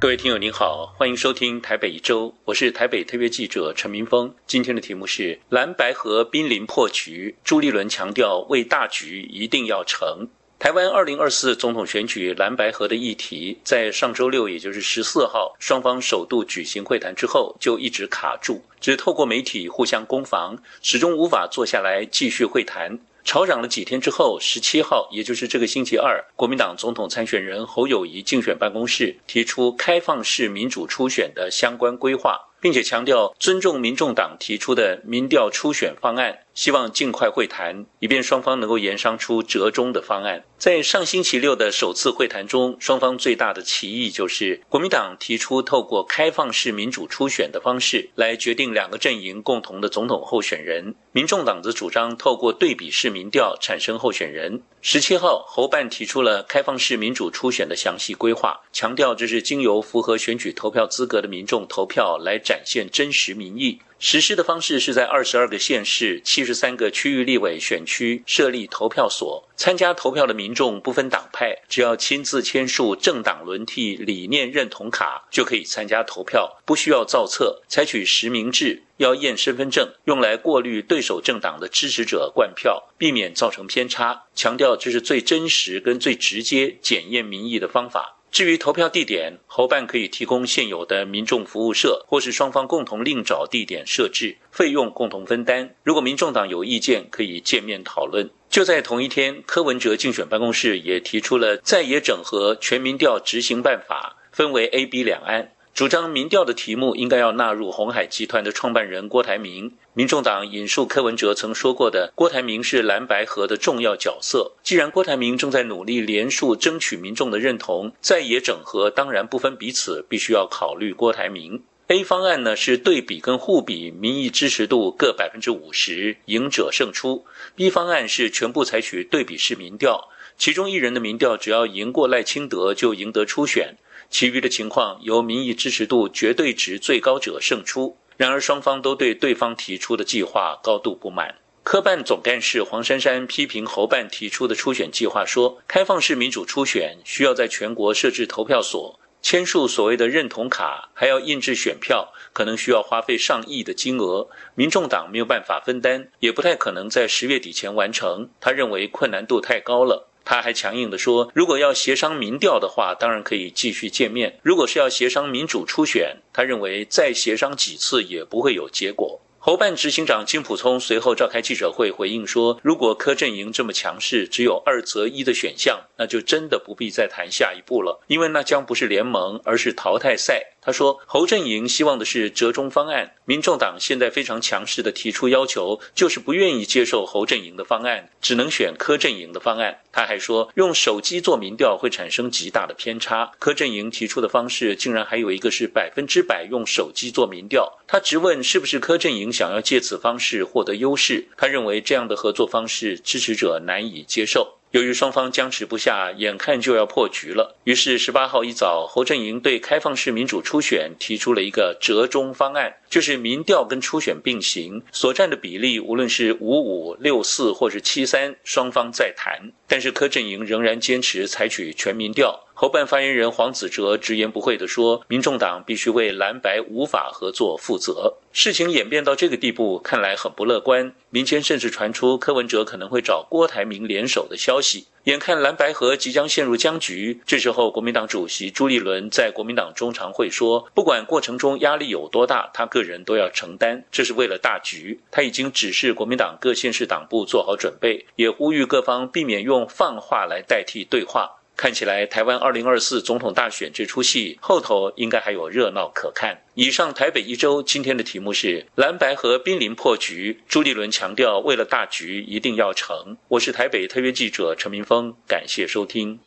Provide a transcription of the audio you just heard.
各位听友您好，欢迎收听台北一周，我是台北特约记者陈明峰。今天的题目是蓝白河濒临破局，朱立伦强调为大局一定要成。台湾二零二四总统选举蓝白河的议题，在上周六，也就是十四号，双方首度举行会谈之后，就一直卡住，只透过媒体互相攻防，始终无法坐下来继续会谈。吵嚷了几天之后，十七号，也就是这个星期二，国民党总统参选人侯友谊竞选办公室提出开放式民主初选的相关规划，并且强调尊重民众党提出的民调初选方案。希望尽快会谈，以便双方能够研商出折中的方案。在上星期六的首次会谈中，双方最大的歧义就是国民党提出透过开放式民主初选的方式来决定两个阵营共同的总统候选人，民众党则主张透过对比式民调产生候选人。十七号，侯办提出了开放式民主初选的详细规划，强调这是经由符合选举投票资格的民众投票来展现真实民意。实施的方式是在二十二个县市、七十三个区域立委选区设立投票所，参加投票的民众不分党派，只要亲自签署政党轮替理念认同卡就可以参加投票，不需要造册，采取实名制，要验身份证，用来过滤对手政党的支持者灌票，避免造成偏差。强调这是最真实跟最直接检验民意的方法。至于投票地点，侯办可以提供现有的民众服务社，或是双方共同另找地点设置，费用共同分担。如果民众党有意见，可以见面讨论。就在同一天，柯文哲竞选办公室也提出了在野整合全民调执行办法，分为 A、B 两案。主张民调的题目应该要纳入鸿海集团的创办人郭台铭。民众党引述柯文哲曾说过的：“郭台铭是蓝白合的重要角色。既然郭台铭正在努力连署争取民众的认同，在野整合当然不分彼此，必须要考虑郭台铭。”A 方案呢是对比跟互比民意支持度各百分之五十，赢者胜出。B 方案是全部采取对比式民调，其中一人的民调只要赢过赖清德，就赢得初选。其余的情况由民意支持度绝对值最高者胜出。然而，双方都对对方提出的计划高度不满。科办总干事黄珊珊批评侯办提出的初选计划说，开放式民主初选需要在全国设置投票所，签署所谓的认同卡，还要印制选票，可能需要花费上亿的金额，民众党没有办法分担，也不太可能在十月底前完成。他认为困难度太高了。他还强硬地说，如果要协商民调的话，当然可以继续见面；如果是要协商民主初选，他认为再协商几次也不会有结果。侯办执行长金普聪随后召开记者会回应说：“如果柯阵营这么强势，只有二择一的选项，那就真的不必再谈下一步了，因为那将不是联盟，而是淘汰赛。”他说：“侯阵营希望的是折中方案，民众党现在非常强势地提出要求，就是不愿意接受侯阵营的方案，只能选柯阵营的方案。”他还说：“用手机做民调会产生极大的偏差，柯阵营提出的方式竟然还有一个是百分之百用手机做民调。”他质问：“是不是柯阵营想要借此方式获得优势？”他认为这样的合作方式支持者难以接受。由于双方僵持不下，眼看就要破局了，于是十八号一早，侯阵营对开放式民主初选提出了一个折中方案，就是民调跟初选并行，所占的比例无论是五五、六四或是七三，双方再谈。但是柯阵营仍然坚持采取全民调。侯办发言人黄子哲直言不讳地说：“民众党必须为蓝白无法合作负责。”事情演变到这个地步，看来很不乐观。民间甚至传出柯文哲可能会找郭台铭联手的消息。眼看蓝白合即将陷入僵局，这时候国民党主席朱立伦在国民党中常会说：“不管过程中压力有多大，他个人都要承担，这是为了大局。”他已经指示国民党各县市党部做好准备，也呼吁各方避免用放话来代替对话。看起来，台湾二零二四总统大选这出戏后头应该还有热闹可看。以上台北一周今天的题目是蓝白和濒临破局，朱立伦强调为了大局一定要成。我是台北特约记者陈明峰，感谢收听。